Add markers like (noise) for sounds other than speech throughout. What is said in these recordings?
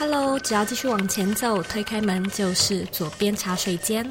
Hello，只要继续往前走，推开门就是左边茶水间。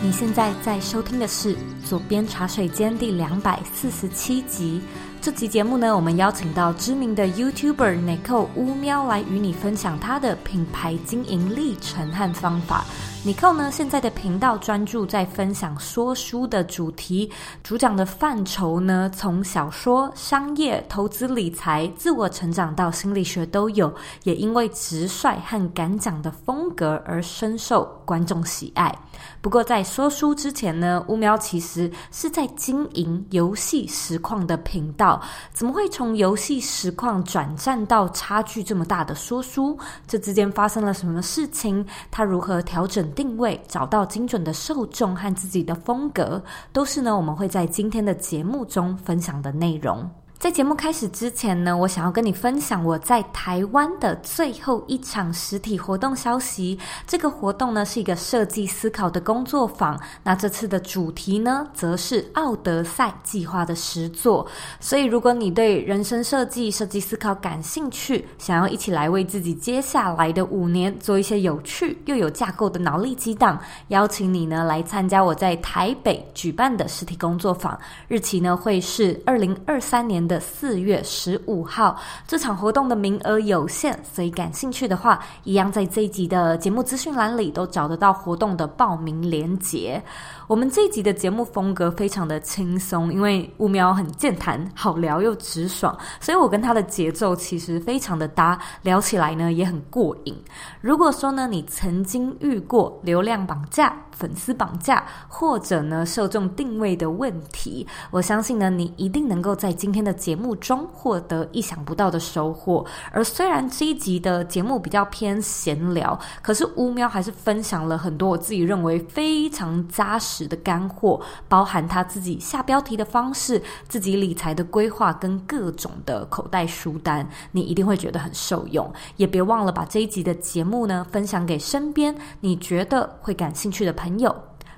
你现在在收听的是《左边茶水间》第两百四十七集。这集节目呢，我们邀请到知名的 YouTuber Nicole 乌喵来与你分享他的品牌经营历程和方法。Nicole 呢，现在的频道专注在分享说书的主题，主讲的范畴呢，从小说、商业、投资理财、自我成长到心理学都有。也因为直率和敢讲的风格而深受观众喜爱。不过在说书之前呢，乌喵其实是在经营游戏实况的频道。怎么会从游戏实况转战到差距这么大的说书？这之间发生了什么事情？他如何调整定位，找到精准的受众和自己的风格，都是呢，我们会在今天的节目中分享的内容。在节目开始之前呢，我想要跟你分享我在台湾的最后一场实体活动消息。这个活动呢是一个设计思考的工作坊，那这次的主题呢则是奥德赛计划的实作。所以，如果你对人生设计、设计思考感兴趣，想要一起来为自己接下来的五年做一些有趣又有架构的脑力激荡，邀请你呢来参加我在台北举办的实体工作坊。日期呢会是二零二三年的四月十五号，这场活动的名额有限，所以感兴趣的话，一样在这一集的节目资讯栏里都找得到活动的报名链接。我们这一集的节目风格非常的轻松，因为乌喵很健谈，好聊又直爽，所以我跟他的节奏其实非常的搭，聊起来呢也很过瘾。如果说呢，你曾经遇过流量绑架、粉丝绑架，或者呢受众定位的问题，我相信呢，你一定能够在今天的节目中获得意想不到的收获。而虽然这一集的节目比较偏闲聊，可是乌喵还是分享了很多我自己认为非常扎实值的干货，包含他自己下标题的方式、自己理财的规划跟各种的口袋书单，你一定会觉得很受用。也别忘了把这一集的节目呢分享给身边你觉得会感兴趣的朋友。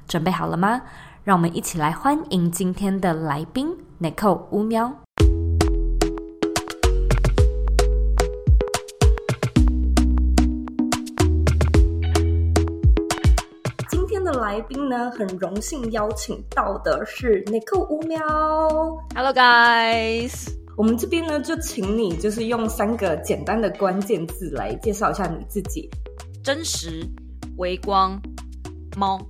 准备好了吗？让我们一起来欢迎今天的来宾 Nicole 乌喵。来宾呢，很荣幸邀请到的是 Nicole 乌喵。Hello guys，我们这边呢就请你就是用三个简单的关键字来介绍一下你自己：真实、微光、猫。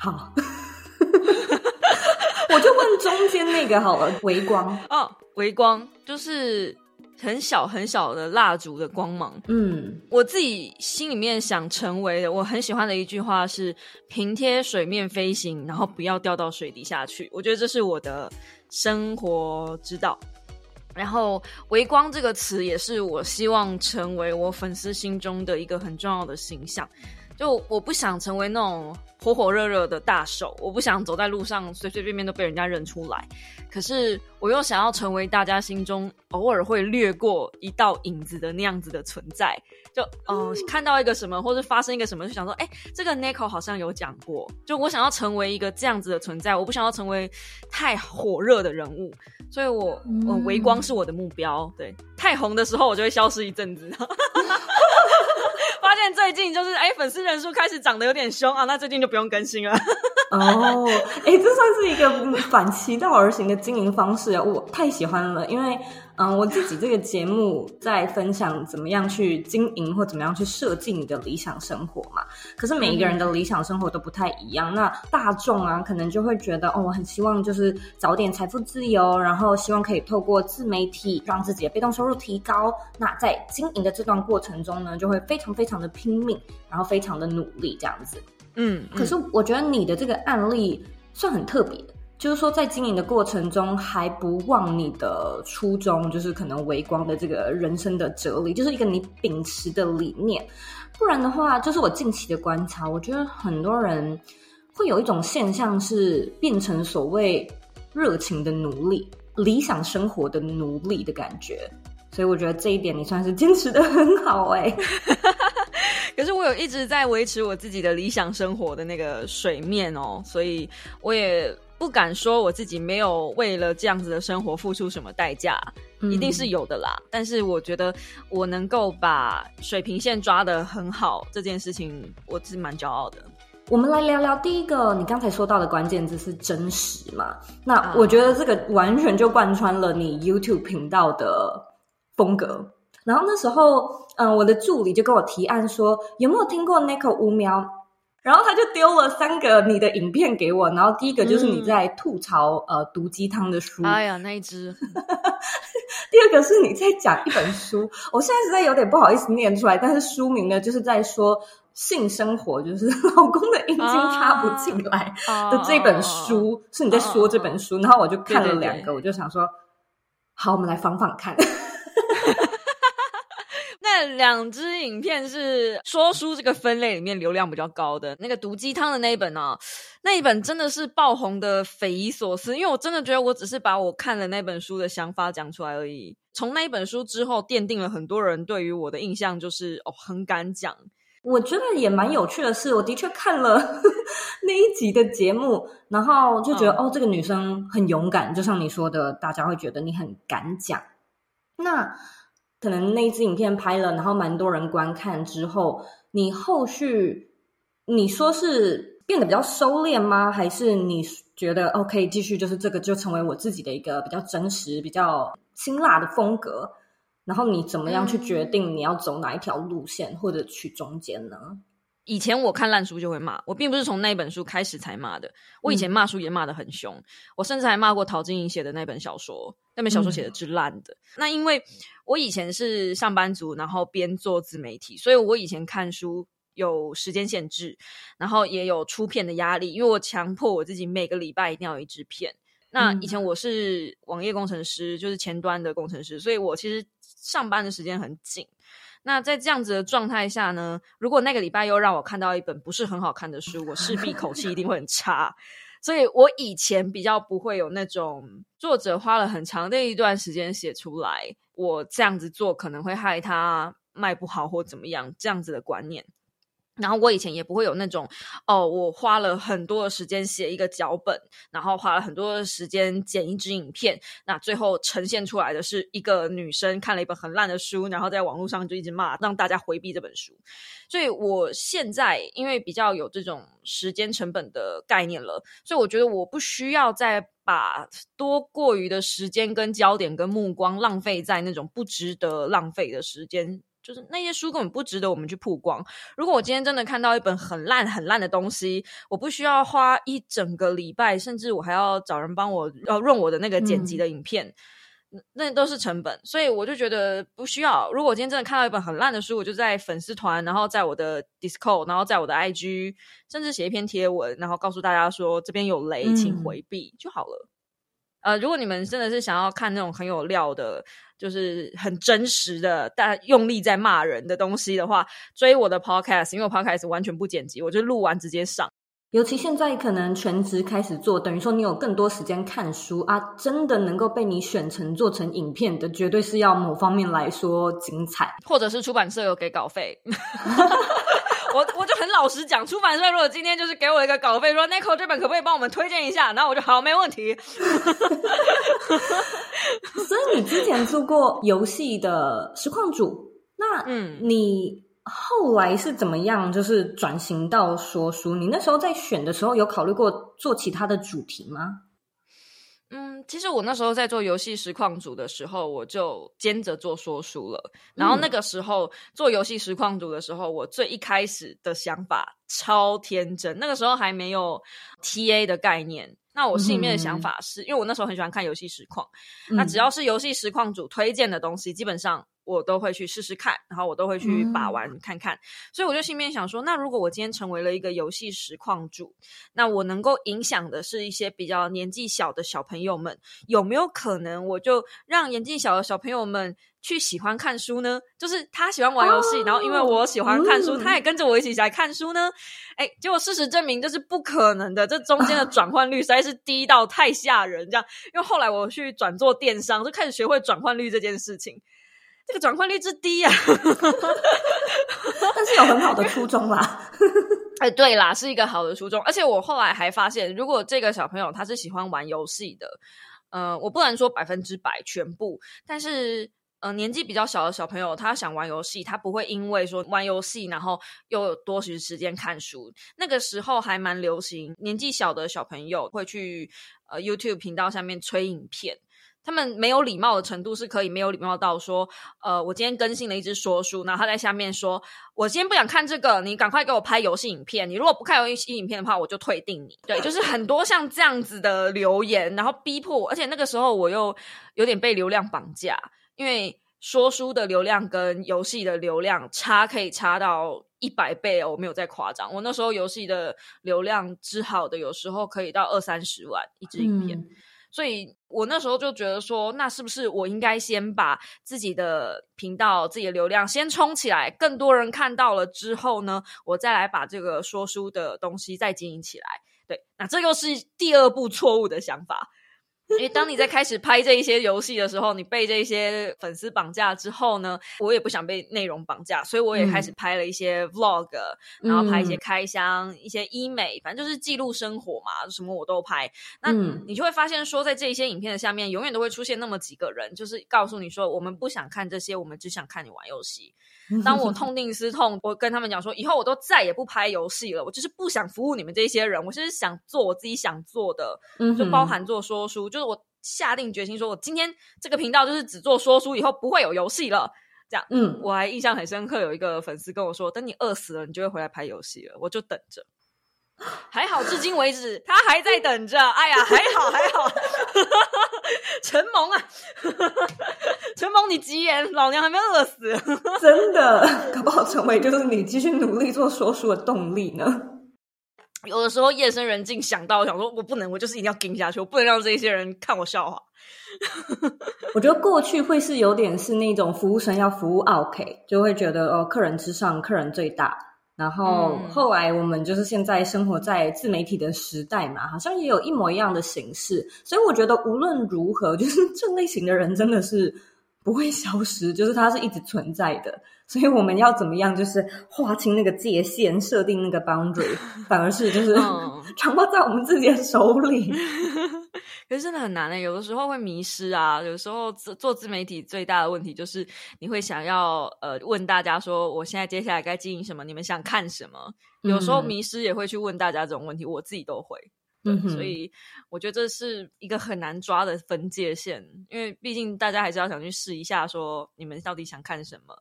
好，(laughs) 我就问中间那个好了，微光。哦，微光就是。很小很小的蜡烛的光芒，嗯，我自己心里面想成为的，我很喜欢的一句话是“平贴水面飞行”，然后不要掉到水底下去。我觉得这是我的生活之道。然后“微光”这个词也是我希望成为我粉丝心中的一个很重要的形象。就我不想成为那种火火热热的大手，我不想走在路上随随便便都被人家认出来。可是我又想要成为大家心中偶尔会掠过一道影子的那样子的存在。就哦、呃，看到一个什么，或是发生一个什么，就想说，哎，这个 Nicole 好像有讲过。就我想要成为一个这样子的存在，我不想要成为太火热的人物，所以我我微光是我的目标。对，太红的时候我就会消失一阵子。(laughs) 发现最近就是哎，粉丝人数开始涨得有点凶啊，那最近就不用更新了。哦，哎，这算是一个反其道而行的经营方式啊，我太喜欢了。因为嗯，我自己这个节目在分享怎么样去经营或怎么样去设计你的理想生活嘛。可是每一个人的理想生活都不太一样。嗯、那大众啊，可能就会觉得哦，我很希望就是早点财富自由，然后希望可以透过自媒体让自己的被动收入提高。那在经营的这段过程中呢，就会非常非常的拼命，然后非常的努力这样子。嗯，可是我觉得你的这个案例算很特别的，就是说在经营的过程中还不忘你的初衷，就是可能微光的这个人生的哲理，就是一个你秉持的理念。不然的话，就是我近期的观察，我觉得很多人会有一种现象是变成所谓热情的奴隶、理想生活的奴隶的感觉。所以我觉得这一点你算是坚持得很好哎、(laughs) 可是我有一直在维持我自己的理想生活的那个水面哦，所以我也不敢说我自己没有为了这样子的生活付出什么代价，嗯、一定是有的啦。但是我觉得我能够把水平线抓得很好，这件事情我是蛮骄傲的。我们来聊聊第一个，你刚才说到的关键字是真实嘛？那我觉得这个完全就贯穿了你 YouTube 频道的风格。然后那时候，嗯，我的助理就跟我提案说，有没有听过 Neko 乌喵？然后他就丢了三个你的影片给我。然后第一个就是你在吐槽、嗯、呃毒鸡汤的书，哎呀那一只。(laughs) 第二个是你在讲一本书，我现在实在有点不好意思念出来，但是书名呢就是在说。性生活就是老公的阴茎插不进来 (laughs) 的这本书，啊、是你在说这本书，啊、然后我就看了两个，对对对，我就想说，好，我们来仿仿看。(laughs) 那两支影片是说书这个分类里面流量比较高的，那个毒鸡汤的那一本呢、啊，那一本真的是爆红的匪夷所思，因为我真的觉得我只是把我看了那本书的想法讲出来而已。从那一本书之后，奠定了很多人对于我的印象，就是哦，很敢讲。我觉得也蛮有趣的是，我的确看了 (laughs) 那一集的节目，然后就觉得、嗯、哦，这个女生很勇敢，就像你说的，大家会觉得你很敢讲。那可能那一支影片拍了，然后蛮多人观看之后，你后续你说是变得比较收敛吗？还是你觉得 OK 继续就是这个就成为我自己的一个比较真实、比较辛辣的风格？然后你怎么样去决定你要走哪一条路线，或者去中间呢？以前我看烂书就会骂，我并不是从那本书开始才骂的。我以前骂书也骂得很凶，嗯、我甚至还骂过陶晶莹写的那本小说，那本小说写的之烂的。嗯、那因为我以前是上班族，然后边做自媒体，所以我以前看书有时间限制，然后也有出片的压力，因为我强迫我自己每个礼拜一定要有一支片。那以前我是网页工程师，就是前端的工程师，所以我其实。上班的时间很紧，那在这样子的状态下呢，如果那个礼拜又让我看到一本不是很好看的书，我势必口气一定会很差。所以我以前比较不会有那种作者花了很长的一段时间写出来，我这样子做可能会害他卖不好或怎么样这样子的观念。然后我以前也不会有那种哦，我花了很多的时间写一个脚本，然后花了很多的时间剪一支影片，那最后呈现出来的是一个女生看了一本很烂的书，然后在网络上就一直骂，让大家回避这本书。所以我现在因为比较有这种时间成本的概念了，所以我觉得我不需要再把多过于的时间跟焦点跟目光浪费在那种不值得浪费的时间。就是那些书根本不值得我们去曝光。如果我今天真的看到一本很烂很烂的东西，我不需要花一整个礼拜，甚至我还要找人帮我要润我的那个剪辑的影片，嗯、那都是成本。所以我就觉得不需要。如果我今天真的看到一本很烂的书，我就在粉丝团，然后在我的 Discord，然后在我的 IG，甚至写一篇贴文，然后告诉大家说这边有雷，请回避、嗯、就好了。呃，如果你们真的是想要看那种很有料的。就是很真实的，但用力在骂人的东西的话，追我的 podcast，因为我 podcast 完全不剪辑，我就录完直接上。尤其现在可能全职开始做，等于说你有更多时间看书啊，真的能够被你选成做成影片的，绝对是要某方面来说精彩，或者是出版社有给稿费。(laughs) 我我就很老实讲，出版社如果今天就是给我一个稿费，说 Nico 这本可不可以帮我们推荐一下，然后我就好，没问题。(laughs) 所以你之前做过游戏的实况主，那嗯，你后来是怎么样，就是转型到说书？你那时候在选的时候，有考虑过做其他的主题吗？嗯，其实我那时候在做游戏实况组的时候，我就兼着做说书了。然后那个时候做游戏实况组的时候，我最一开始的想法超天真，那个时候还没有 TA 的概念。那我心里面的想法是，因为我那时候很喜欢看游戏实况，那只要是游戏实况主推荐的东西，基本上。我都会去试试看，然后我都会去把玩看看，嗯、所以我就心里面想说，那如果我今天成为了一个游戏实况主，那我能够影响的是一些比较年纪小的小朋友们，有没有可能我就让年纪小的小朋友们去喜欢看书呢？就是他喜欢玩游戏，哦、然后因为我喜欢看书，嗯、他也跟着我一起来看书呢？哎，结果事实证明这是不可能的，这中间的转换率实在是低到太吓人，这样。因为后来我去转做电商，就开始学会转换率这件事情。这个转换率之低啊！(laughs) 但是有很好的初衷啦。(laughs) 哎，对啦，是一个好的初衷。而且我后来还发现，如果这个小朋友他是喜欢玩游戏的，呃，我不能说百分之百全部，但是。呃，年纪比较小的小朋友，他想玩游戏，他不会因为说玩游戏，然后又有多余时间看书。那个时候还蛮流行，年纪小的小朋友会去呃 YouTube 频道下面催影片。他们没有礼貌的程度是可以没有礼貌到说，呃，我今天更新了一支说书，然后他在下面说，我今天不想看这个，你赶快给我拍游戏影片。你如果不看游戏影片的话，我就退订你。对，就是很多像这样子的留言，然后逼迫我，而且那个时候我又有点被流量绑架。因为说书的流量跟游戏的流量差可以差到一百倍哦，我没有在夸张。我那时候游戏的流量之好的，有时候可以到二三十万一支影片，嗯、所以我那时候就觉得说，那是不是我应该先把自己的频道、自己的流量先冲起来，更多人看到了之后呢，我再来把这个说书的东西再经营起来。对，那这又是第二步错误的想法。因为当你在开始拍这一些游戏的时候，你被这些粉丝绑架之后呢，我也不想被内容绑架，所以我也开始拍了一些 vlog，嗯，然后拍一些开箱、一些医美，反正就是记录生活嘛，什么我都拍。那你就会发现说，在这一些影片的下面，永远都会出现那么几个人，就是告诉你说，我们不想看这些，我们只想看你玩游戏。当我痛定思痛，我跟他们讲说，以后我都再也不拍游戏了。我就是不想服务你们这些人，我就是想做我自己想做的，就包含做说书。就是我下定决心说，我今天这个频道就是只做说书，以后不会有游戏了。这样，嗯，我还印象很深刻，有一个粉丝跟我说，等你饿死了，你就会回来拍游戏了。我就等着。还好，至今为止他还在等着。哎呀，还好还好，(laughs) 陈蒙啊，陈蒙你急眼，老娘还没饿死，(laughs) 真的，搞不好成为就是你继续努力做说书的动力呢。有的时候夜深人静想到，想说我不能，我就是一定要盯下去，我不能让这些人看我笑话。(laughs) 我觉得过去会是有点是那种服务生要服务 OK，就会觉得哦，客人之上，客人最大。然后后来我们就是现在生活在自媒体的时代嘛，好像也有一模一样的形式，所以我觉得无论如何，(laughs) 就是这类型的人真的是不会消失，就是他是一直存在的。所以我们要怎么样，就是划清那个界限，设定那个 boundary，反而是就是 (laughs) 掌握在我们自己的手里。(laughs) 可是真的很难诶、欸，有的时候会迷失啊。有时候做做自媒体最大的问题就是，你会想要呃问大家说，我现在接下来该经营什么？你们想看什么？有时候迷失也会去问大家这种问题，我自己都会。对，所以我觉得这是一个很难抓的分界线，因为毕竟大家还是要想去试一下，说你们到底想看什么。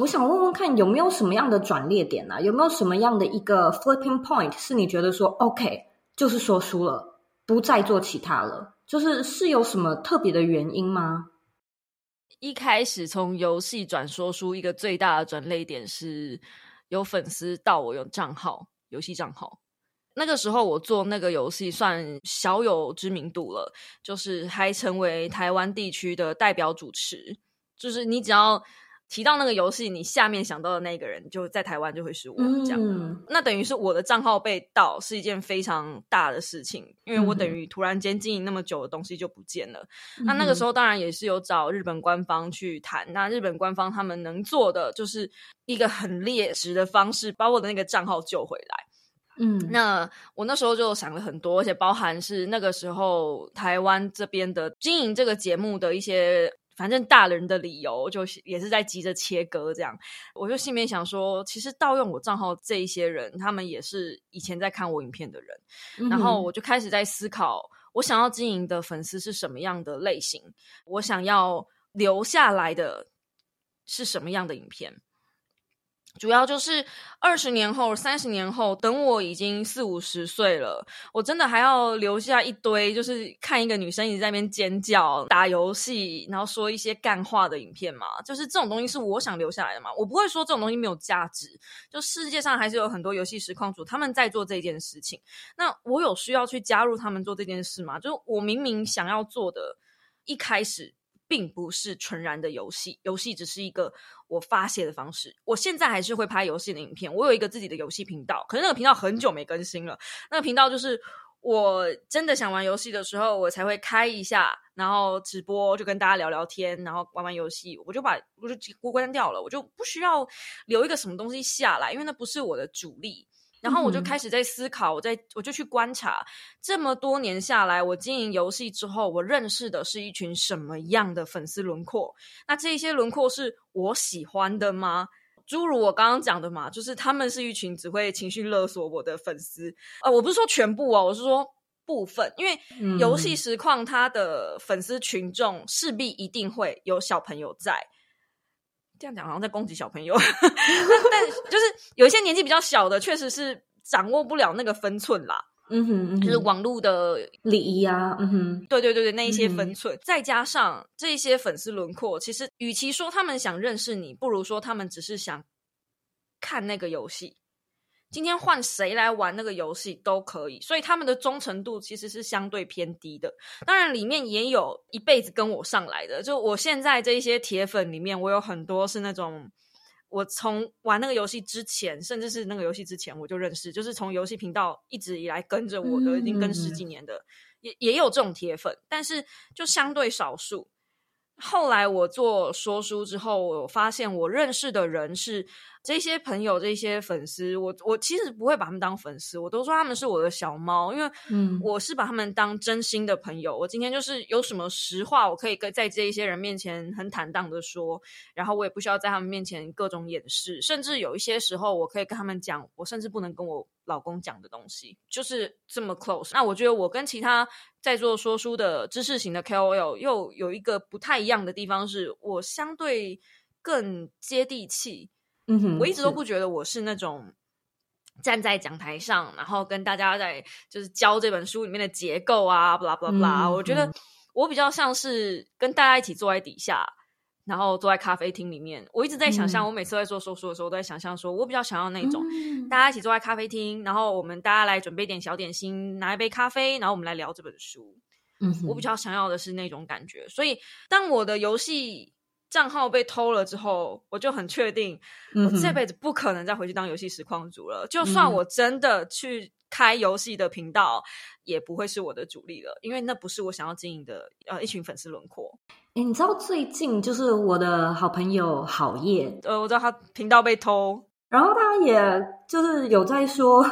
我想问问看，有没有什么样的转捩点呢、啊？有没有什么样的一个 flipping point 是你觉得说 OK，就是说书了？不再做其他了，就是是有什么特别的原因吗？一开始从游戏转说书，一个最大的转捩点是有粉丝盗我有账号，游戏账号。那个时候我做那个游戏算小有知名度了，就是还成为台湾地区的代表主持，就是你只要。提到那个游戏，你下面想到的那个人就在台湾就会是我这样，嗯、那等于是我的账号被盗是一件非常大的事情，因为我等于突然间经营那么久的东西就不见了。嗯、那那个时候当然也是有找日本官方去谈，那日本官方他们能做的就是一个很劣质的方式，把我的那个账号救回来。嗯，那我那时候就想了很多，而且包含是那个时候台湾这边的经营这个节目的一些。反正大人的理由就也是在急着切割，这样我就心里面想说，其实盗用我账号这一些人，他们也是以前在看我影片的人，嗯、然后我就开始在思考，我想要经营的粉丝是什么样的类型，我想要留下来的是什么样的影片。主要就是二十年后、三十年后，等我已经四五十岁了，我真的还要留下一堆，就是看一个女生一直在那边尖叫、打游戏，然后说一些干话的影片嘛。就是这种东西是我想留下来的嘛。我不会说这种东西没有价值。就世界上还是有很多游戏实况主他们在做这件事情。那我有需要去加入他们做这件事吗？就是我明明想要做的，一开始。并不是纯然的游戏，游戏只是一个我发泄的方式。我现在还是会拍游戏的影片，我有一个自己的游戏频道，可是那个频道很久没更新了。那个频道就是我真的想玩游戏的时候，我才会开一下，然后直播就跟大家聊聊天，然后玩玩游戏，我就把我就关掉了，我就不需要留一个什么东西下来，因为那不是我的主力。然后我就开始在思考，我在我就去观察，这么多年下来，我经营游戏之后，我认识的是一群什么样的粉丝轮廓？那这些轮廓是我喜欢的吗？诸如我刚刚讲的嘛，就是他们是一群只会情绪勒索我的粉丝。呃，我不是说全部哦，我是说部分，因为游戏实况它的粉丝群众势必一定会有小朋友在。这样讲好像在攻击小朋友，(laughs) 但就是有一些年纪比较小的，确实是掌握不了那个分寸啦。嗯哼，嗯哼，就是网络的礼仪啊，嗯哼，对对对对，那一些分寸，嗯、再加上这些粉丝轮廓，其实与其说他们想认识你，不如说他们只是想看那个游戏。今天换谁来玩那个游戏都可以，所以他们的忠诚度其实是相对偏低的。当然，里面也有一辈子跟我上来的，就我现在这一些铁粉里面，我有很多是那种我从玩那个游戏之前，甚至是那个游戏之前我就认识，就是从游戏频道一直以来跟着我的，已经跟十几年的，也也有这种铁粉，但是就相对少数。后来我做说书之后，我发现我认识的人是。这些朋友，这些粉丝，我我其实不会把他们当粉丝，我都说他们是我的小猫，因为我是把他们当真心的朋友。嗯、我今天就是有什么实话，我可以跟在这一些人面前很坦荡的说，然后我也不需要在他们面前各种掩饰，甚至有一些时候，我可以跟他们讲，我甚至不能跟我老公讲的东西，就是这么 close。那我觉得我跟其他在做说书的知识型的 KOL 又有一个不太一样的地方，是我相对更接地气。嗯哼，我一直都不觉得我是那种站在讲台上，然后跟大家在就是教这本书里面的结构啊，巴拉巴拉巴拉。我觉得我比较像是跟大家一起坐在底下，然后坐在咖啡厅里面。我一直在想象，我每次在做说书的时候，我都在想象说，我比较想要那种大家一起坐在咖啡厅，然后我们大家来准备点小点心，拿一杯咖啡，然后我们来聊这本书。嗯，我比较想要的是那种感觉。所以当我的游戏。账号被偷了之后，我就很确定，我这辈子不可能再回去当游戏实况主了。嗯、就算我真的去开游戏的频道，嗯、也不会是我的主力了，因为那不是我想要经营的呃一群粉丝轮廓。哎，你知道最近就是我的好朋友好叶，呃，我知道他频道被偷，然后他也就是有在说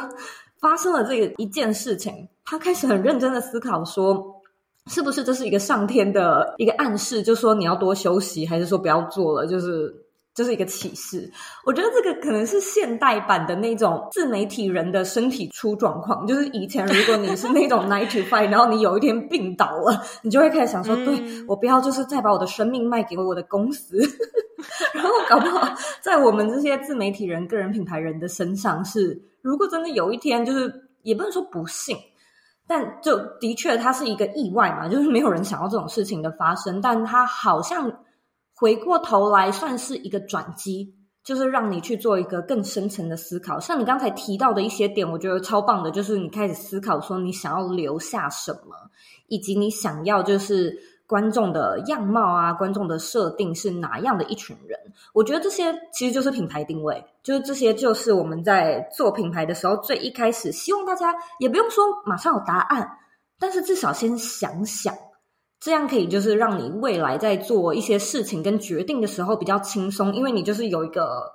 发生了这个一件事情，他开始很认真的思考说。是不是这是一个上天的一个暗示，就说你要多休息，还是说不要做了？就是这、就是一个启示。我觉得这个可能是现代版的那种自媒体人的身体出状况。(laughs) 就是以前如果你是那种 (laughs) nine to five，然后你有一天病倒了，你就会开始想说：对，我不要就是再把我的生命卖给我的公司。(laughs) 然后搞不好在我们这些自媒体人、个人品牌人的身上是，是如果真的有一天，就是也不能说不幸。但就的确，它是一个意外嘛，就是没有人想要这种事情的发生。但它好像回过头来算是一个转机，就是让你去做一个更深层的思考。像你刚才提到的一些点，我觉得超棒的，就是你开始思考说你想要留下什么，以及你想要就是。观众的样貌啊，观众的设定是哪样的一群人？我觉得这些其实就是品牌定位，就是这些就是我们在做品牌的时候最一开始希望大家也不用说马上有答案，但是至少先想想，这样可以就是让你未来在做一些事情跟决定的时候比较轻松，因为你就是有一个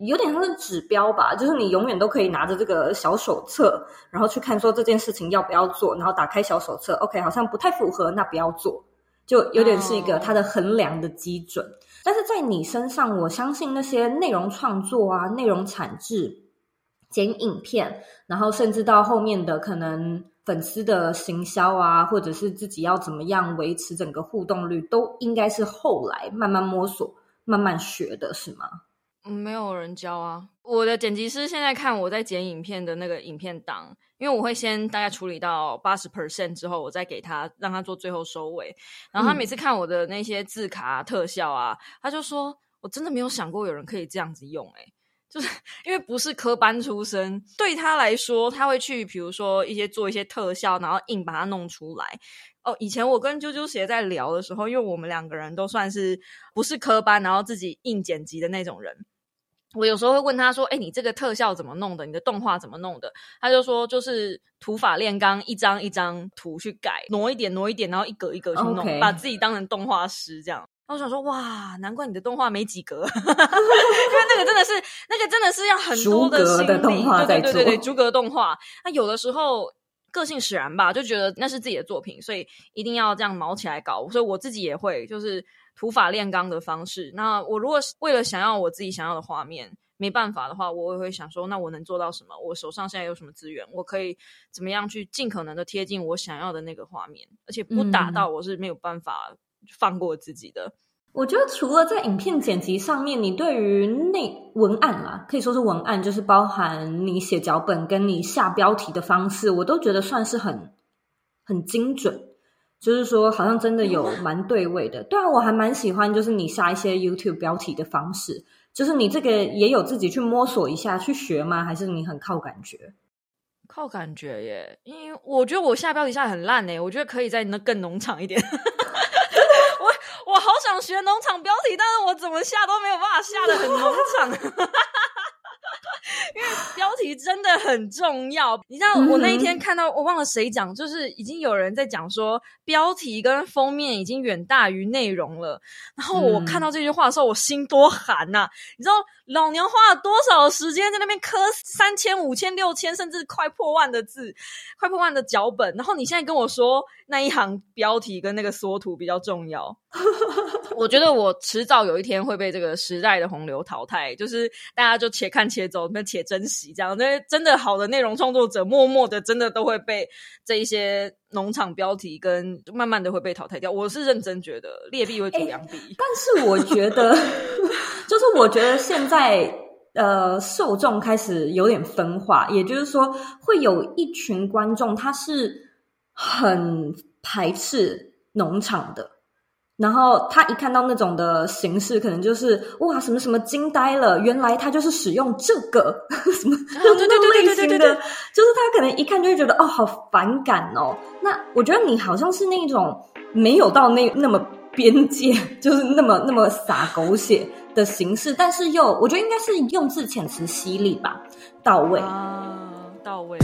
有点像是指标吧，就是你永远都可以拿着这个小手册，然后去看说这件事情要不要做，然后打开小手册，OK，好像不太符合，那不要做。就有点是一个它的衡量的基准，但是在你身上，我相信那些内容创作啊、内容产制、剪影片，然后甚至到后面的可能粉丝的行销啊，或者是自己要怎么样维持整个互动率，都应该是后来慢慢摸索、慢慢学的，是吗？没有人教啊！我的剪辑师现在看我在剪影片的那个影片档，因为我会先大概处理到八十 percent 之后，我再给他让他做最后收尾。然后他每次看我的那些字卡特效啊，嗯、他就说：“我真的没有想过有人可以这样子用、欸。”哎，就是因为不是科班出身，对他来说，他会去比如说一些做一些特效，然后硬把它弄出来。哦，以前我跟啾啾鞋在聊的时候，因为我们两个人都算是不是科班，然后自己硬剪辑的那种人。我有时候会问他说：“哎，你这个特效怎么弄的？你的动画怎么弄的？”他就说：“就是土法炼钢，一张一张图去改，挪一点挪一点，然后一格一格去弄.把自己当成动画师这样。”我想说：“哇，难怪你的动画没几格，(laughs) 因为那个真的是那个真的是要很多的心力。动画对对对对对，逐格动画。那有的时候个性使然吧，就觉得那是自己的作品，所以一定要这样毛起来搞。所以我自己也会就是。”土法炼钢的方式。那我如果是为了想要我自己想要的画面，没办法的话，我也会想说，那我能做到什么？我手上现在有什么资源？我可以怎么样去尽可能的贴近我想要的那个画面，而且不打到我是没有办法放过自己的。嗯、我觉得除了在影片剪辑上面，你对于内文案啦，可以说是文案，就是包含你写脚本跟你下标题的方式，我都觉得算是很很精准。就是说，好像真的有 (laughs) 蛮对位的。对啊，我还蛮喜欢，就是你下一些 YouTube 标题的方式。就是你这个也有自己去摸索一下去学吗？还是你很靠感觉？靠感觉耶，因为我觉得我下标题下得很烂呢，我觉得可以再那更农场一点。(laughs) 我好想学农场标题，但是我怎么下都没有办法下的很农场。(laughs) 因为标题真的很重要，你知道，我那一天看到，我忘了谁讲，就是已经有人在讲说，标题跟封面已经远大于内容了。然后我看到这句话的时候，我心多寒呐！你知道，老娘花了多少时间在那边磕三千、五千、六千，甚至快破万的字，快破万的脚本，然后你现在跟我说那一行标题跟那个缩图比较重要，我觉得我迟早有一天会被这个时代的洪流淘汰，就是大家就且看且走。那且珍惜，这样那真的好的内容创作者，默默的真的都会被这一些农场标题跟慢慢的会被淘汰掉。我是认真觉得劣币会逐良币，但是我觉得，(laughs) 就是我觉得现在呃受众开始有点分化，也就是说会有一群观众他是很排斥农场的。然后他一看到那种的形式，可能就是哇，什么什么惊呆了，原来他就是使用这个 (laughs) 什么这种类型的，就是他可能一看就会觉得哦，好反感哦。那我觉得你好像是那种没有到那那么边界，就是那么那么洒狗血的形式，但是又我觉得应该是用字遣词犀利吧，到位啊，到位。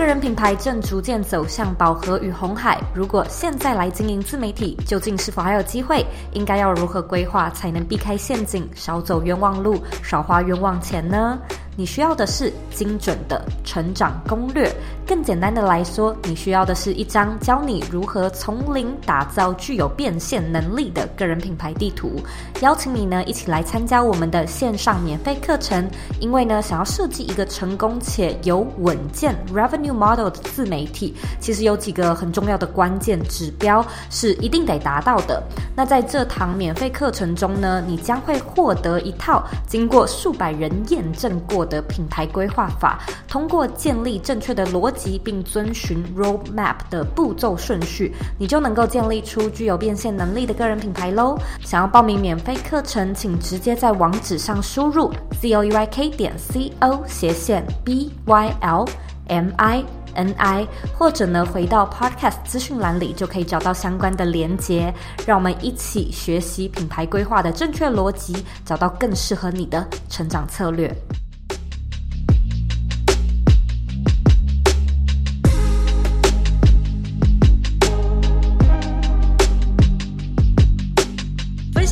个人品牌正逐渐走向饱和与红海，如果现在来经营自媒体，究竟是否还有机会？应该要如何规划才能避开陷阱，少走冤枉路，少花冤枉钱呢？你需要的是精准的成长攻略。更简单的来说，你需要的是一张教你如何从零打造具有变现能力的个人品牌地图。邀请你呢一起来参加我们的线上免费课程。因为呢，想要设计一个成功且有稳健 revenue model 的自媒体，其实有几个很重要的关键指标是一定得达到的。那在这堂免费课程中呢，你将会获得一套经过数百人验证过的品牌规划法，通过建立正确的逻辑并遵循 roadmap 的步骤顺序，你就能够建立出具有变现能力的个人品牌喽。想要报名免费课程，请直接在网址上输入 z o u y k 点 c o 斜线 b y l m i n i，或者呢回到 podcast 资讯栏里就可以找到相关的连接。让我们一起学习品牌规划的正确逻辑，找到更适合你的成长策略。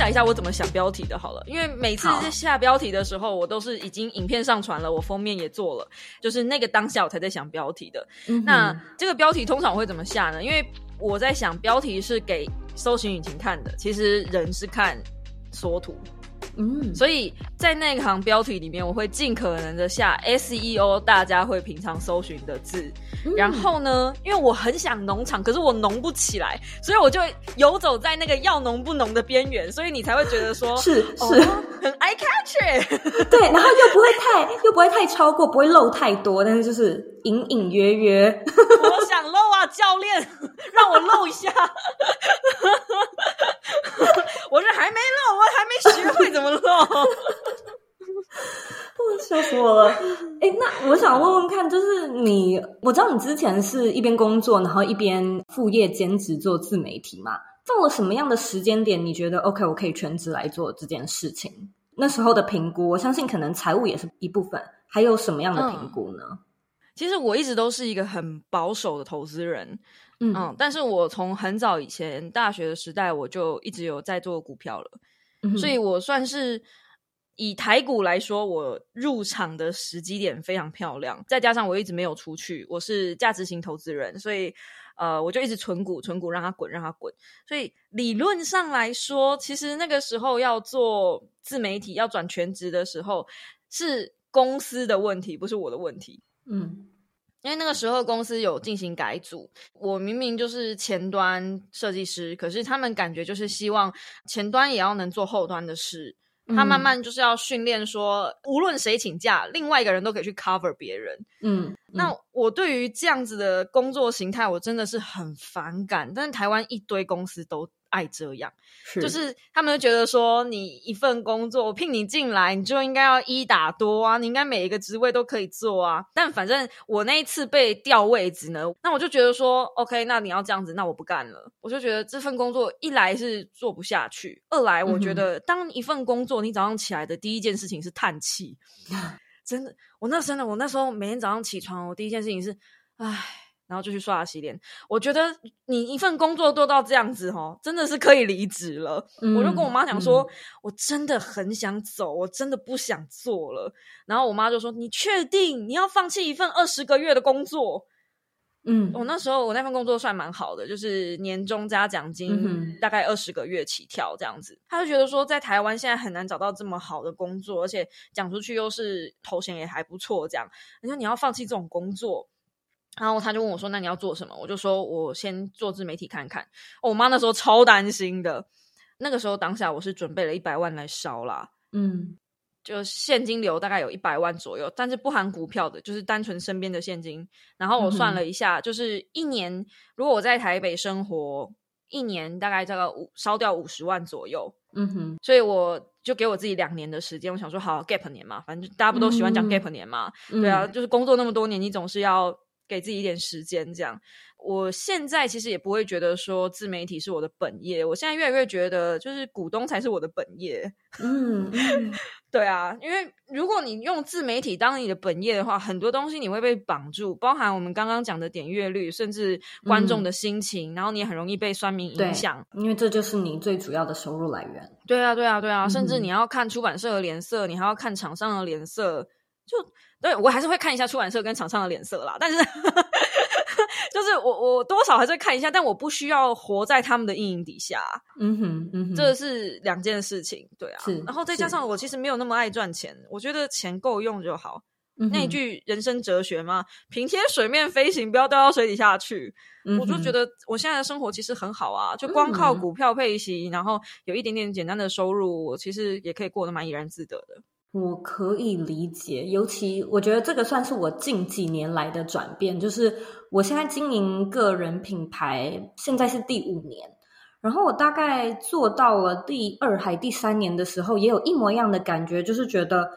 一下我怎么想标题的，好了，因为每次在下标题的时候，我都是已经影片上传了，我封面也做了，就是那个当下我才在想标题的。嗯、那这个标题通常我会怎么下呢？因为我在想标题是给搜寻引擎看的，其实人是看缩图。嗯，所以在那一行标题里面，我会尽可能的下 SEO，大家会平常搜寻的字。嗯、然后呢，因为我很想农场，可是我农不起来，所以我就游走在那个要农不农的边缘，所以你才会觉得说是是、哦、很 eye (laughs) catch。对，然后又不会太又不会太超过，不会漏太多，但是就是隐隐约约。我想漏啊，教练，让我漏一下。(laughs) 我是还没漏，我还没学会怎么漏。我 (laughs) 笑死我了！哎，那我想问问看，就是你，我知道你之前是一边工作，然后一边副业兼职做自媒体嘛？到了什么样的时间点，你觉得 OK，我可以全职来做这件事情？那时候的评估，我相信可能财务也是一部分，还有什么样的评估呢？嗯，其实我一直都是一个很保守的投资人，嗯，嗯，但是我从很早以前大学的时代，我就一直有在做股票了，嗯，所以我算是。以台股来说，我入场的时机点非常漂亮，再加上我一直没有出去，我是价值型投资人，所以呃，我就一直存股，存股让它滚，让它滚。所以理论上来说，其实那个时候要做自媒体，要转全职的时候，是公司的问题，不是我的问题。嗯，因为那个时候公司有进行改组，我明明就是前端设计师，可是他们感觉就是希望前端也要能做后端的事。他慢慢就是要训练说，嗯、无论谁请假，另外一个人都可以去 cover 别人。嗯，嗯，那我对于这样子的工作形态，我真的是很反感。但是台湾一堆公司都。爱这样，是就是他们就觉得说，你一份工作我聘你进来，你就应该要一打多啊，你应该每一个职位都可以做啊。但反正我那一次被调位置呢，那我就觉得说，OK，那你要这样子，那我不干了。我就觉得这份工作一来是做不下去，二来我觉得当一份工作你早上起来的第一件事情是叹气，(laughs) 真的，我那真的，我那时候每天早上起床，我第一件事情是，唉。然后就去刷牙洗脸。我觉得你一份工作做到这样子，哦，真的是可以离职了。嗯、我就跟我妈讲说、嗯，我真的很想走，我真的不想做了。然后我妈就说：“你确定你要放弃一份二十个月的工作？”嗯，我那时候我那份工作算蛮好的，就是年终加奖金大概二十个月起跳这样子。嗯、他就觉得说，在台湾现在很难找到这么好的工作，而且讲出去又是头衔也还不错，这样。你说你要放弃这种工作？然后他就问我说：“那你要做什么？”我就说：“我先做自媒体看看。”哦，我妈那时候超担心的。那个时候当下我是准备了一百万来烧啦，嗯，就现金流大概有一百万左右，但是不含股票的，就是单纯身边的现金。然后我算了一下，嗯、就是一年如果我在台北生活，一年大概这个五烧掉五十万左右。嗯哼，所以我就给我自己两年的时间，我想说好 gap 年嘛，反正大家不都喜欢讲 gap 年嘛？嗯、对啊，就是工作那么多年，你总是要。给自己一点时间，这样。我现在其实也不会觉得说自媒体是我的本业，我现在越来越觉得就是股东才是我的本业。嗯，(laughs) 对啊，因为如果你用自媒体当你的本业的话，很多东西你会被绑住，包含我们刚刚讲的点阅率，甚至观众的心情，嗯，然后你也很容易被酸民影响，因为这就是你最主要的收入来源。对啊，对啊，对啊，嗯，甚至你要看出版社的脸色，你还要看厂商的脸色，就。对，我还是会看一下出版社跟厂商的脸色啦，但是 (laughs) 就是我我多少还是会看一下，但我不需要活在他们的阴影底下。嗯哼，嗯哼，这是两件事情，对啊。然后再加上我其实没有那么爱赚钱，我觉得钱够用就好。嗯、那一句人生哲学嘛，平贴水面飞行，不要掉到水底下去。嗯、我就觉得我现在的生活其实很好啊，就光靠股票配息，嗯、然后有一点点简单的收入，我其实也可以过得蛮怡然自得的。我可以理解，尤其我觉得这个算是我近几年来的转变，就是我现在经营个人品牌，现在是第五年，然后我大概做到了第二还第三年的时候，也有一模一样的感觉，就是觉得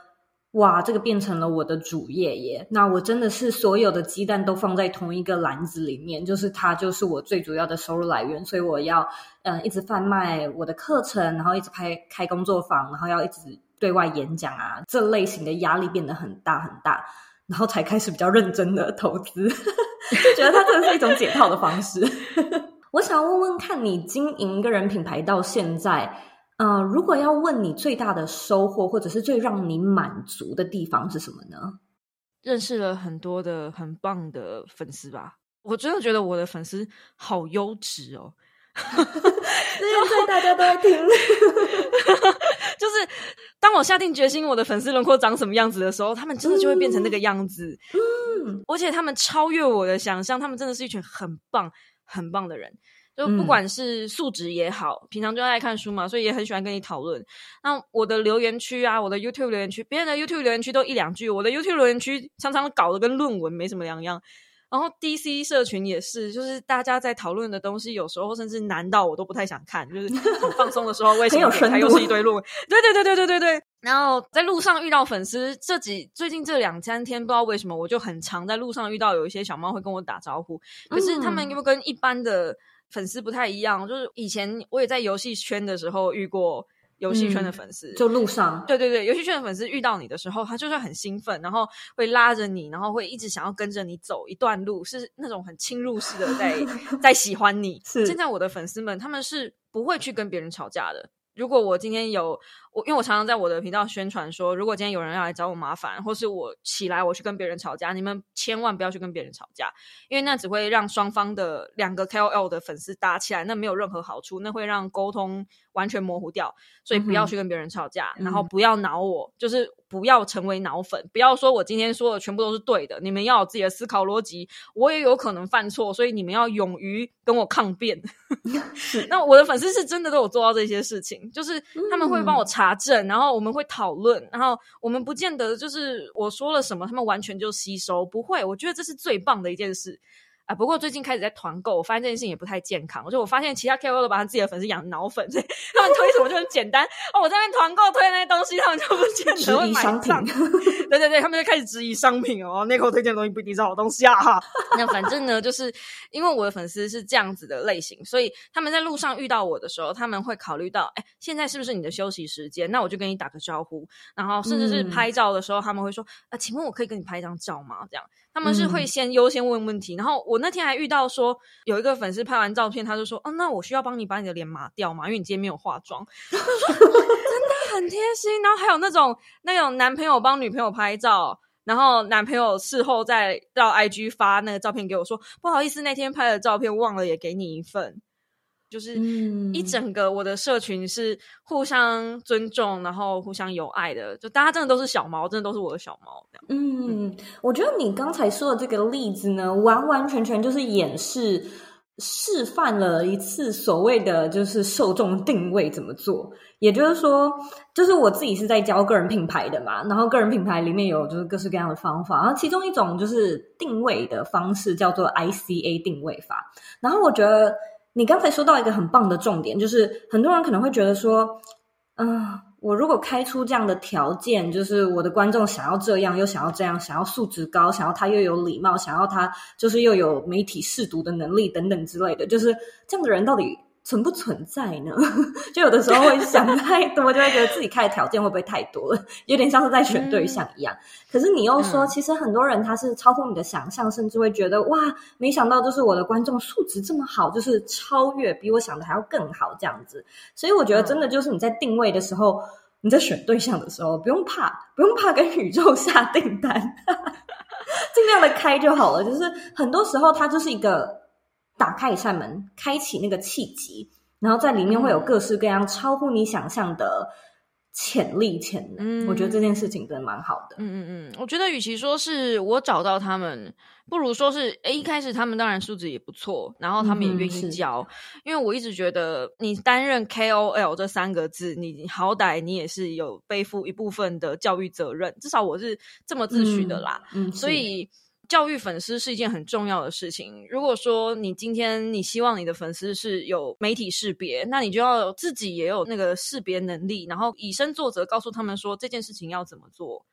哇，这个变成了我的主业耶，那我真的是所有的鸡蛋都放在同一个篮子里面，就是它就是我最主要的收入来源，所以我要嗯一直贩卖我的课程，然后一直开开工作坊，然后要一直。对外演讲啊，这类型的压力变得很大很大，然后才开始比较认真的投资，就 (laughs) 觉得它真的是一种解套的方式。(laughs) 我想问问看你经营个人品牌到现在，呃，如果要问你最大的收获，或者是最让你满足的地方是什么呢？认识了很多的很棒的粉丝吧，我真的觉得我的粉丝好优质哦。(laughs) 因为大家都在听，就是当我下定决心，我的粉丝轮廓长什么样子的时候，他们真的就会变成那个样子。嗯，而且他们超越我的想象，他们真的是一群很棒、很棒的人。就不管是素质也好，平常就爱看书嘛，所以也很喜欢跟你讨论。那我的留言区啊，我的 YouTube 留言区，别人的 YouTube 留言区都一两句，我的 YouTube 留言区常常搞得跟论文没什么两样。然后 DC 社群也是，就是大家在讨论的东西，有时候甚至难到我都不太想看。就是很放松的时候，(laughs) 为什么它又是一堆论文？对对对对对对对。然后在路上遇到粉丝，这几最近这两三天不知道为什么，我就很常在路上遇到有一些小猫会跟我打招呼。可是他们又跟一般的粉丝不太一样，就是以前我也在游戏圈的时候遇过游戏圈的粉丝，嗯、就路上，对对对，游戏圈的粉丝遇到你的时候，他就是很兴奋，然后会拉着你，然后会一直想要跟着你走一段路，是那种很侵入式的在 (laughs) 在喜欢你。是现在我的粉丝们，他们是不会去跟别人吵架的。如果我今天有我，因为我常常在我的频道宣传说，如果今天有人要来找我麻烦，或是我起来我去跟别人吵架，你们千万不要去跟别人吵架，因为那只会让双方的两个 KOL 的粉丝打起来，那没有任何好处，那会让沟通完全模糊掉。所以不要去跟别人吵架，嗯、然后不要恼我，就是不要成为脑粉，不要说我今天说的全部都是对的，你们要有自己的思考逻辑，我也有可能犯错，所以你们要勇于跟我抗辩。(laughs) 那我的粉丝是真的都有做到这些事情，就是他们会帮我查证，然后我们会讨论，然后我们不见得就是我说了什么，他们完全就吸收，不会。我觉得这是最棒的一件事。啊，不过最近开始在团购，我发现这件事情也不太健康。就我发现其他 KOL 都把他自己的粉丝养脑粉，所 (laughs) 以他们推什么就很简单哦。我在那边团购推那些东西，他们就不见得会买账。(laughs) 对对对，他们就开始质疑商品哦。那个我推荐的东西不一定是好东西啊。哈，(laughs) 那反正呢，就是因为我的粉丝是这样子的类型，所以他们在路上遇到我的时候，他们会考虑到，哎，现在是不是你的休息时间？那我就跟你打个招呼。然后甚至是拍照的时候，嗯、他们会说，啊，请问我可以跟你拍一张照吗？这样。他们是会先优先问问题，嗯、然后我那天还遇到说有一个粉丝拍完照片，他就说：“哦，那我需要帮你把你的脸抹掉嘛？因为你今天没有化妆。(laughs) ”真的很贴心。然后还有那种那种男朋友帮女朋友拍照，然后男朋友事后再到 IG 发那个照片给我说：“不好意思，那天拍的照片忘了也给你一份。”就是一整个我的社群是互相尊重，然后互相友爱的，就大家真的都是小猫，真的都是我的小猫。嗯，嗯，我觉得你刚才说的这个例子呢，完完全全就是演示示范了一次所谓的就是受众定位怎么做。也就是说，就是我自己是在教个人品牌的嘛，然后个人品牌里面有就是各式各样的方法，然后其中一种就是定位的方式叫做 ICA 定位法，然后我觉得。你刚才说到一个很棒的重点，就是很多人可能会觉得说，嗯、我如果开出这样的条件，就是我的观众想要这样，又想要这样，想要素质高，想要他又有礼貌，想要他就是又有媒体试读的能力等等之类的，就是这样的人到底存不存在呢？(laughs) 就有的时候会想 (laughs) 太多，就会觉得自己开的条件会不会太多了，有点像是在选对象一样。嗯、可是你又说，其实很多人他是超乎你的想象，甚至会觉得哇，没想到就是我的观众素质这么好，就是超越比我想的还要更好这样子。所以我觉得真的就是你在定位的时候，嗯、你在选对象的时候，不用怕，不用怕跟宇宙下订单，(laughs) 尽量的开就好了。就是很多时候它就是一个。打开一扇门，开启那个契机，然后在里面会有各式各样超乎你想象的潜力潜能。嗯，我觉得这件事情真的蛮好的。嗯嗯嗯，我觉得与其说是我找到他们，不如说是诶，一开始他们当然素质也不错，然后他们也愿意教。嗯，因为我一直觉得，你担任 KOL 这三个字，你好歹你也是有背负一部分的教育责任，至少我是这么自诩的啦。嗯，嗯，所以。教育粉丝是一件很重要的事情。如果说你今天你希望你的粉丝是有媒体识别，那你就要自己也有那个识别能力，然后以身作则，告诉他们说这件事情要怎么做。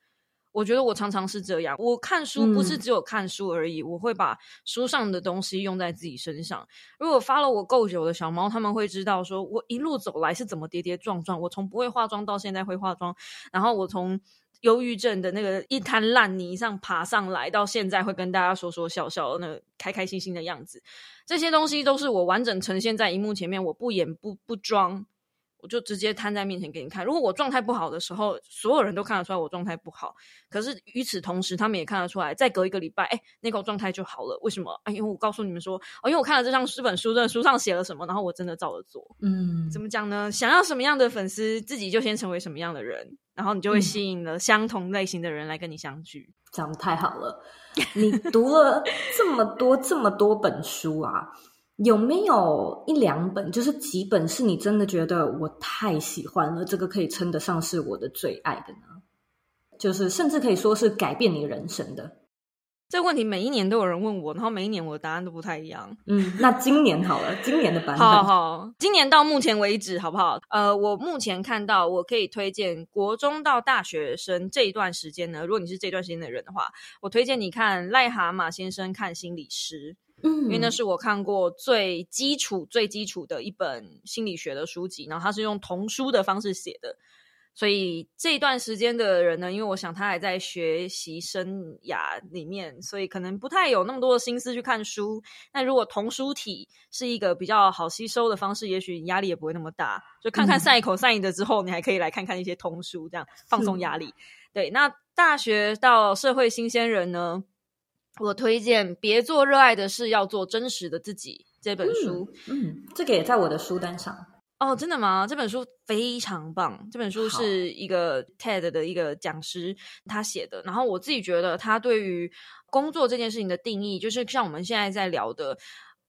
我觉得我常常是这样，我看书不是只有看书而已，嗯、我会把书上的东西用在自己身上。如果发了我够久的小猫，他们会知道说我一路走来是怎么跌跌撞撞，我从不会化妆到现在会化妆，然后我从。忧郁症的那个一滩烂泥上爬上来，到现在会跟大家说说笑笑那个开开心心的样子，这些东西都是我完整呈现在荧幕前面，我不演不不装。我就直接摊在面前给你看。如果我状态不好的时候，所有人都看得出来我状态不好。可是与此同时，他们也看得出来，再隔一个礼拜，哎，那个状态就好了。为什么？哎，因为我告诉你们说，哦，因为我看了这张这本书，这书上写了什么，然后我真的照着做。嗯，怎么讲呢？想要什么样的粉丝，自己就先成为什么样的人，然后你就会吸引了相同类型的人来跟你相聚。讲得太好了，你读了这么多这么多本书啊。有没有一两本，就是几本，是你真的觉得我太喜欢了，这个可以称得上是我的最爱的呢？就是甚至可以说是改变你人生的。这个问题每一年都有人问我，然后每一年我的答案都不太一样。嗯，那今年好了，今年的版本，好好，今年到目前为止好不好？呃，我目前看到我可以推荐国中到大学生这一段时间呢，如果你是这段时间的人的话，我推荐你看癞蛤蟆先生看心理师，嗯，因为那是我看过最基础、最基础的一本心理学的书籍，然后它是用童书的方式写的。所以这一段时间的人呢，因为我想他还在学习生涯里面，所以可能不太有那么多的心思去看书。那如果童书体是一个比较好吸收的方式，也许压力也不会那么大。就看看赛口赛赢的之后，你还可以来看看一些童书，这样放松压力。对，那大学到社会新鲜人呢，我推荐《别做热爱的事，要做真实的自己》这本书。嗯，嗯，这个也在我的书单上。哦，真的吗？这本书非常棒。这本书是一个 TED 的一个讲师他写的。然后我自己觉得，他对于工作这件事情的定义，就是像我们现在在聊的，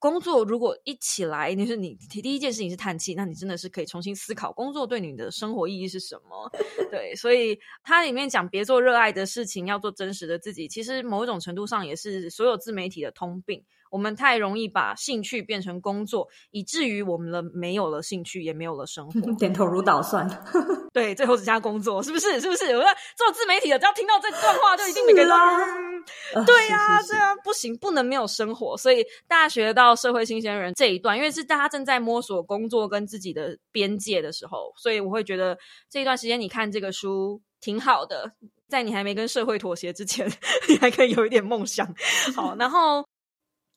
工作如果一起来，就是你第一件事情是叹气，那你真的是可以重新思考工作对你的生活意义是什么。对，所以它里面讲别做热爱的事情，要做真实的自己。其实某种程度上，也是所有自媒体的通病。我们太容易把兴趣变成工作，以至于我们了没有了兴趣，也没有了生活。(laughs) 点头如捣蒜。(laughs) 对，最后只加工作，是不是？是不是？我说做自媒体的，只要听到这段话，就一定每个人说、嗯、对呀、啊，这样不行，不能没有生活。所以大学到社会新鲜人这一段，因为是大家正在摸索工作跟自己的边界的时候，所以我会觉得这一段时间你看这个书挺好的，在你还没跟社会妥协之前，(laughs) 你还可以有一点梦想。好，然后。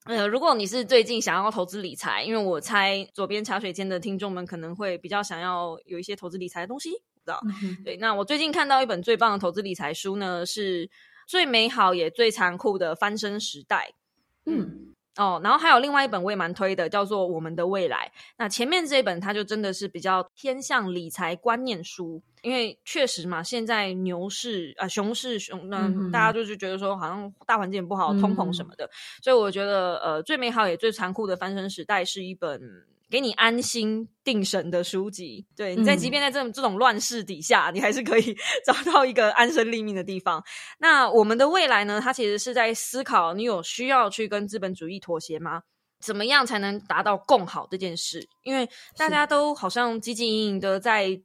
呃，如果你是最近想要投资理财，因为我猜左边茶水间的听众们可能会比较想要有一些投资理财的东西，知道？嗯、对，那我最近看到一本最棒的投资理财书呢，是最美好也最残酷的翻身时代。嗯。哦，然后还有另外一本我也蛮推的，叫做《我们的未来》。那前面这一本它就真的是比较偏向理财观念书，因为确实嘛，现在牛市啊、呃，熊市熊，那、嗯、大家就是觉得说好像大环境不好，通膨什么的，嗯、所以我觉得呃，最美好也最残酷的翻身时代是一本。给你安心定神的书籍，对，你在即便在这种这种乱世底下，你还是可以 (laughs) 找到一个安身立命的地方。那我们的未来呢？它其实是在思考，你有需要去跟资本主义妥协吗？怎么样才能达到共好这件事？因为大家都好像汲汲营营的在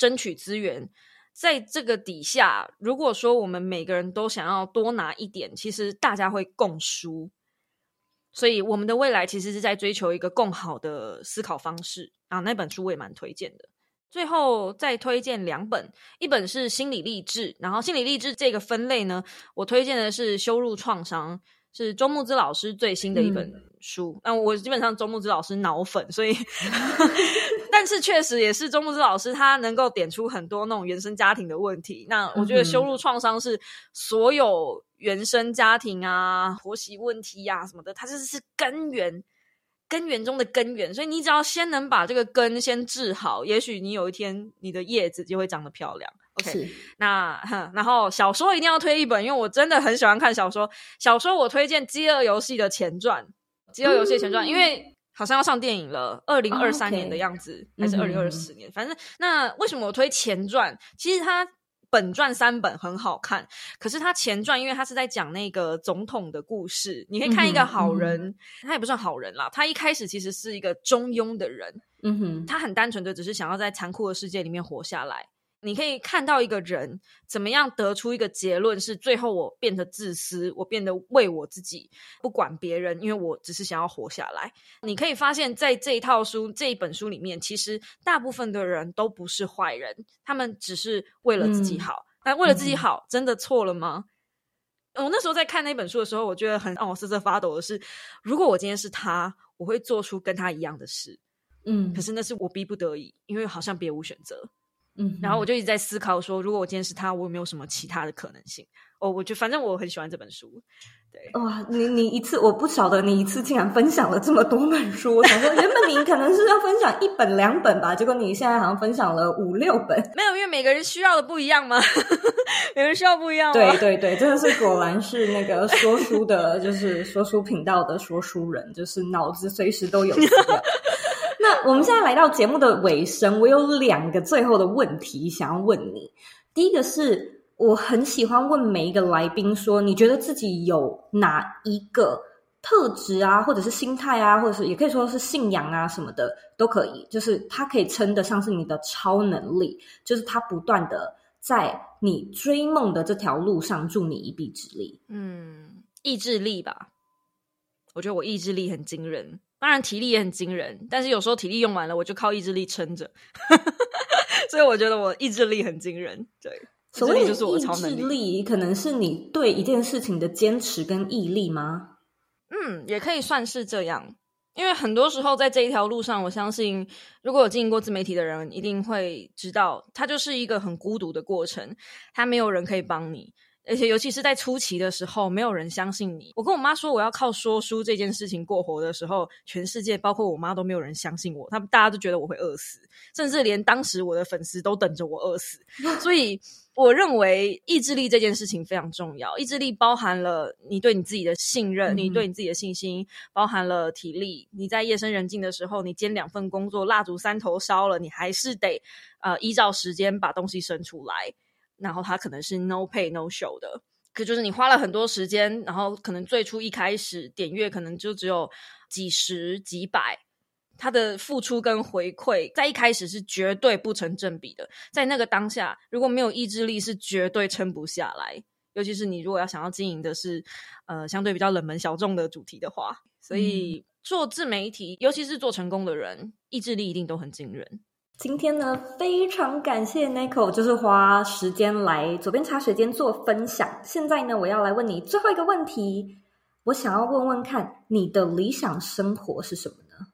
争取资源，在这个底下，如果说我们每个人都想要多拿一点，其实大家会共输。所以，我们的未来其实是在追求一个更好的思考方式啊。那本书我也蛮推荐的。最后再推荐两本，一本是心理励志，然后心理励志这个分类呢，我推荐的是《羞辱创伤》，是周木之老师最新的一本书。那、嗯、我基本上周木之老师脑粉，所以，(laughs) 但是确实也是周牧之老师他能够点出很多那种原生家庭的问题。那我觉得修路创伤是所有。原生家庭啊，婆媳问题呀、啊，什么的，它这是根源，根源中的根源。所以你只要先能把这个根先治好，也许你有一天你的叶子就会长得漂亮。OK，那哼，然后小说一定要推一本，因为我真的很喜欢看小说。小说我推荐《饥饿游戏》的前传，《饥饿游戏》的前传，嗯、因为好像要上电影了，二零二三年的样子，还是二零二四年？嗯、反正那为什么我推前传？其实它。本传三本很好看，可是它前传，因为它是在讲那个总统的故事，你可以看一个好人，嗯、他也不算好人啦，他一开始其实是一个中庸的人，嗯哼，他很单纯的只是想要在残酷的世界里面活下来。你可以看到一个人怎么样得出一个结论，是最后我变得自私，我变得为我自己不管别人，因为我只是想要活下来。你可以发现，在这一套书这一本书里面，其实大部分的人都不是坏人，他们只是为了自己好。但、嗯、为了自己好，嗯、真的错了吗？我那时候在看那本书的时候，我觉得很让我瑟瑟发抖的是，如果我今天是他，我会做出跟他一样的事。嗯，可是那是我逼不得已，因为好像别无选择。嗯，然后我就一直在思考说，如果我今天是他，我有没有什么其他的可能性？哦，我就反正我很喜欢这本书。对，哇，你你一次我不晓得你一次竟然分享了这么多本书。我想说，原本你可能是要分享一本两本吧，结果你现在好像分享了五六本。没有，因为每个人需要的不一样嘛，(laughs) 每个人需要不一样吗？对对对，真的是果然是那个说书的，就是说书频道的说书人，就是脑子随时都有。那我们现在来到节目的尾声，我有两个最后的问题想要问你。第一个是，我很喜欢问每一个来宾说，你觉得自己有哪一个特质啊，或者是心态啊，或者是也可以说是信仰啊什么的都可以，就是它可以称得上是你的超能力，就是它不断的在你追梦的这条路上助你一臂之力。嗯，意志力吧，我觉得我意志力很惊人，当然体力也很惊人，但是有时候体力用完了，我就靠意志力撑着，(laughs) 所以我觉得我意志力很惊人。对，所以就是我的超能力，意志力可能是你对一件事情的坚持跟毅力吗？嗯，也可以算是这样，因为很多时候在这一条路上，我相信如果有经营过自媒体的人，一定会知道，它就是一个很孤独的过程，它没有人可以帮你，而且尤其是在初期的时候，没有人相信你。我跟我妈说我要靠说书这件事情过活的时候，全世界包括我妈都没有人相信我，他们大家都觉得我会饿死，甚至连当时我的粉丝都等着我饿死，(laughs) 所以。我认为意志力这件事情非常重要。意志力包含了你对你自己的信任，嗯、你对你自己的信心，包含了体力。你在夜深人静的时候，你兼两份工作，蜡烛三头烧了，你还是得呃依照时间把东西生出来。然后它可能是 no pay no show 的，可就是你花了很多时间，然后可能最初一开始点阅可能就只有几十几百。他的付出跟回馈在一开始是绝对不成正比的，在那个当下，如果没有意志力，是绝对撑不下来。尤其是你如果要想要经营的是呃相对比较冷门小众的主题的话，所以做自媒体，尤其是做成功的人，意志力一定都很惊人。今天呢，非常感谢 Nico，就是花时间来左边茶水间做分享。现在呢，我要来问你最后一个问题，我想要问问看你的理想生活是什么呢？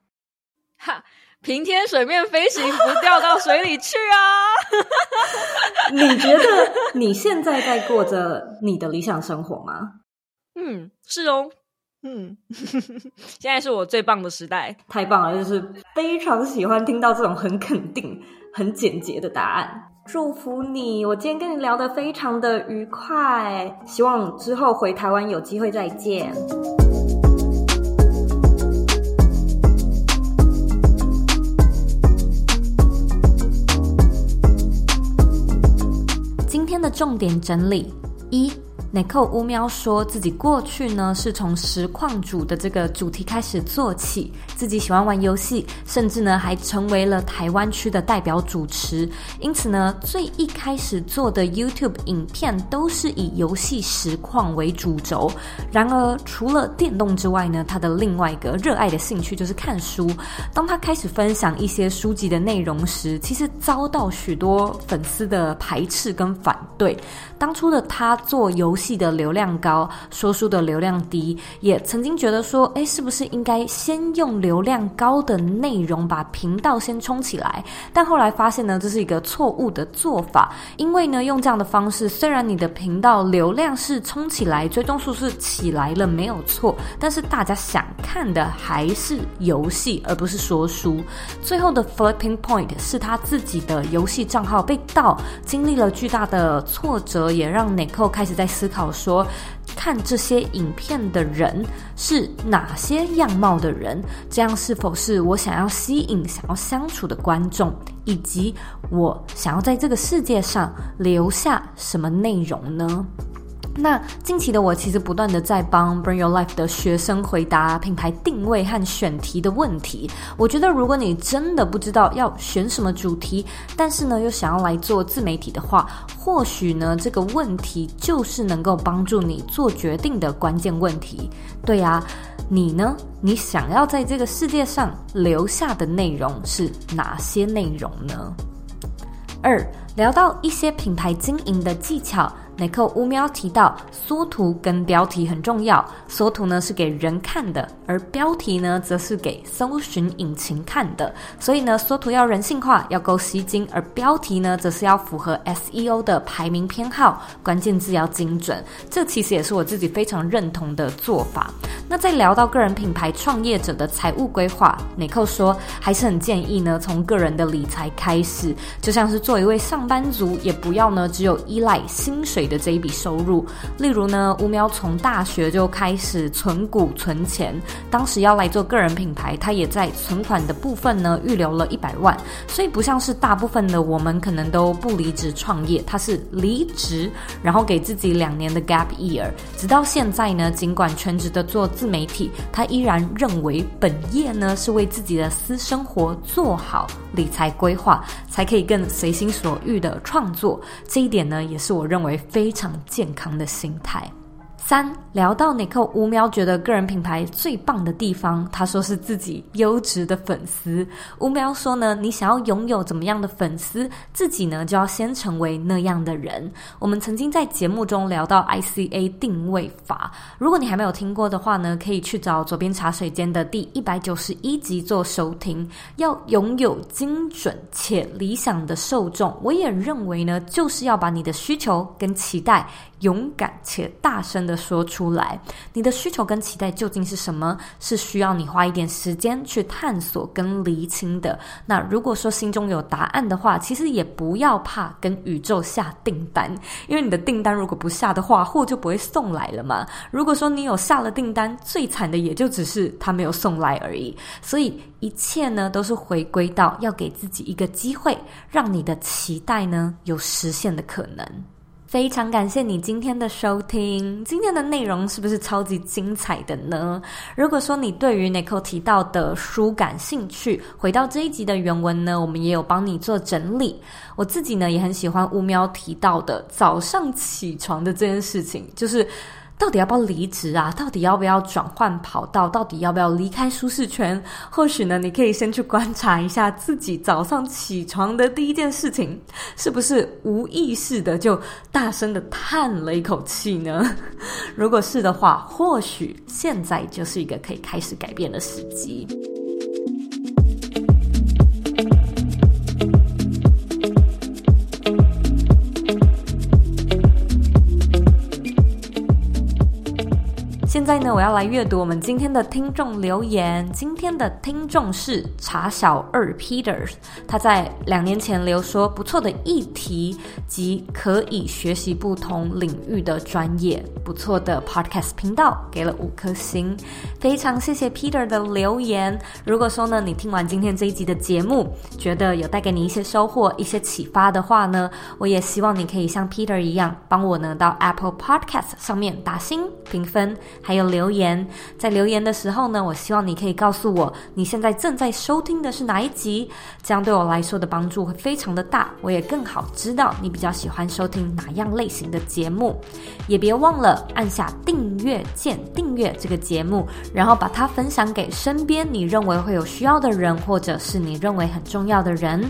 哈，平天水面飞行，不掉到水里去啊！(laughs) 你觉得你现在在过着你的理想生活吗？嗯，是哦，嗯，(laughs) 现在是我最棒的时代，太棒了！就是非常喜欢听到这种很肯定、很简洁的答案。祝福你，我今天跟你聊得非常的愉快，希望之后回台湾有机会再见。今天的重点整理一。Nicole 乌喵说自己过去呢是从实况主的这个主题开始做起，自己喜欢玩游戏，甚至呢还成为了台湾区的代表主持。因此呢，最一开始做的 YouTube 影片都是以游戏实况为主轴。然而，除了电动之外呢，他的另外一个热爱的兴趣就是看书。当他开始分享一些书籍的内容时，其实遭到许多粉丝的排斥跟反对。当初的他做游戏。记得流量高，说书的流量低，也曾经觉得说，诶，是不是应该先用流量高的内容把频道先冲起来？但后来发现呢，这是一个错误的做法，因为呢，用这样的方式，虽然你的频道流量是冲起来，追踪数是起来了，没有错，但是大家想看的还是游戏，而不是说书。最后的 flipping point 是他自己的游戏账号被盗，经历了巨大的挫折，也让 Nicole 开始在思思考。说，看这些影片的人是哪些样貌的人？这样是否是我想要吸引、想要相处的观众？以及我想要在这个世界上留下什么内容呢？那近期的我其实不断的在帮 Bring Your Life 的学生回答品牌定位和选题的问题。我觉得如果你真的不知道要选什么主题，但是呢又想要来做自媒体的话，或许呢这个问题就是能够帮助你做决定的关键问题。对呀，你呢？你想要在这个世界上留下的内容是哪些内容呢？二，聊到一些品牌经营的技巧。奈寇乌喵提到，缩图跟标题很重要。缩图呢是给人看的，而标题呢则是给搜寻引擎看的。所以呢，缩图要人性化，要够吸睛；而标题呢，则是要符合 SEO 的排名偏好，关键字要精准。这其实也是我自己非常认同的做法。那在聊到个人品牌创业者的财务规划奈寇说还是很建议呢，从个人的理财开始，就像是做一位上班族，也不要呢只有依赖薪水。的这一笔收入。例如呢，乌喵从大学就开始存股存钱，当时要来做个人品牌，他也在存款的部分呢预留了一百万。所以不像是大部分的我们可能都不离职创业，他是离职，然后给自己两年的 gap year，直到现在呢，尽管全职的做自媒体，他依然认为本业呢是为自己的私生活做好理财规划，才可以更随心所欲的创作。这一点呢，也是我认为非常健康的心态。三聊到 Nicole 乌喵觉得个人品牌最棒的地方，他说是自己优质的粉丝。乌喵说呢，你想要拥有怎么样的粉丝，自己呢就要先成为那样的人。我们曾经在节目中聊到 ICA 定位法，如果你还没有听过的话呢，可以去找左边茶水间的第一百九十一集做收听。要拥有精准且理想的受众，我也认为呢，就是要把你的需求跟期待。勇敢且大声地说出来，你的需求跟期待究竟是什么？是需要你花一点时间去探索跟厘清的。那如果说心中有答案的话，其实也不要怕跟宇宙下订单，因为你的订单如果不下的话，货就不会送来了嘛。如果说你有下了订单，最惨的也就只是他没有送来而已。所以一切呢，都是回归到要给自己一个机会，让你的期待呢有实现的可能。非常感谢你今天的收听，今天的内容是不是超级精彩的呢？如果说你对于 Nicole 提到的书感兴趣，回到这一集的原文呢，我们也有帮你做整理。我自己呢也很喜欢乌喵提到的早上起床的这件事情，就是。到底要不要离职啊？到底要不要转换跑道？到底要不要离开舒适圈？或许呢，你可以先去观察一下自己早上起床的第一件事情，是不是无意识的就大声的叹了一口气呢？(laughs) 如果是的话，或许现在就是一个可以开始改变的时机。现在呢，我要来阅读我们今天的听众留言。今天的听众是茶小二 Peter，他在两年前留说不错的议题及可以学习不同领域的专业，不错的 Podcast 频道，给了五颗星。非常谢谢 Peter 的留言。如果说呢，你听完今天这一集的节目，觉得有带给你一些收获、一些启发的话呢，我也希望你可以像 Peter 一样，帮我呢到 Apple Podcast 上面打星评分。还有留言，在留言的时候呢，我希望你可以告诉我你现在正在收听的是哪一集，这样对我来说的帮助会非常的大，我也更好知道你比较喜欢收听哪样类型的节目。也别忘了按下订阅键，订阅这个节目，然后把它分享给身边你认为会有需要的人，或者是你认为很重要的人。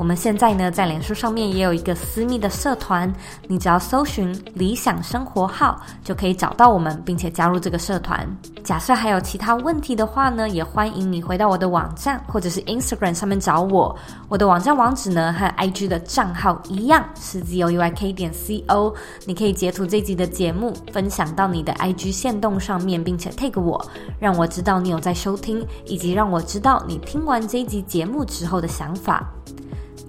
我们现在呢，在脸书上面也有一个私密的社团，你只要搜寻“理想生活号”就可以找到我们，并且加入这个社团。假设还有其他问题的话呢，也欢迎你回到我的网站或者是 Instagram 上面找我。我的网站网址呢和 IG 的账号一样是 zoyk 点 co。你可以截图这集的节目，分享到你的 IG 限动上面，并且 tag 我，让我知道你有在收听，以及让我知道你听完这一集节目之后的想法。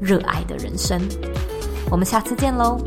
热爱的人生，我们下次见喽。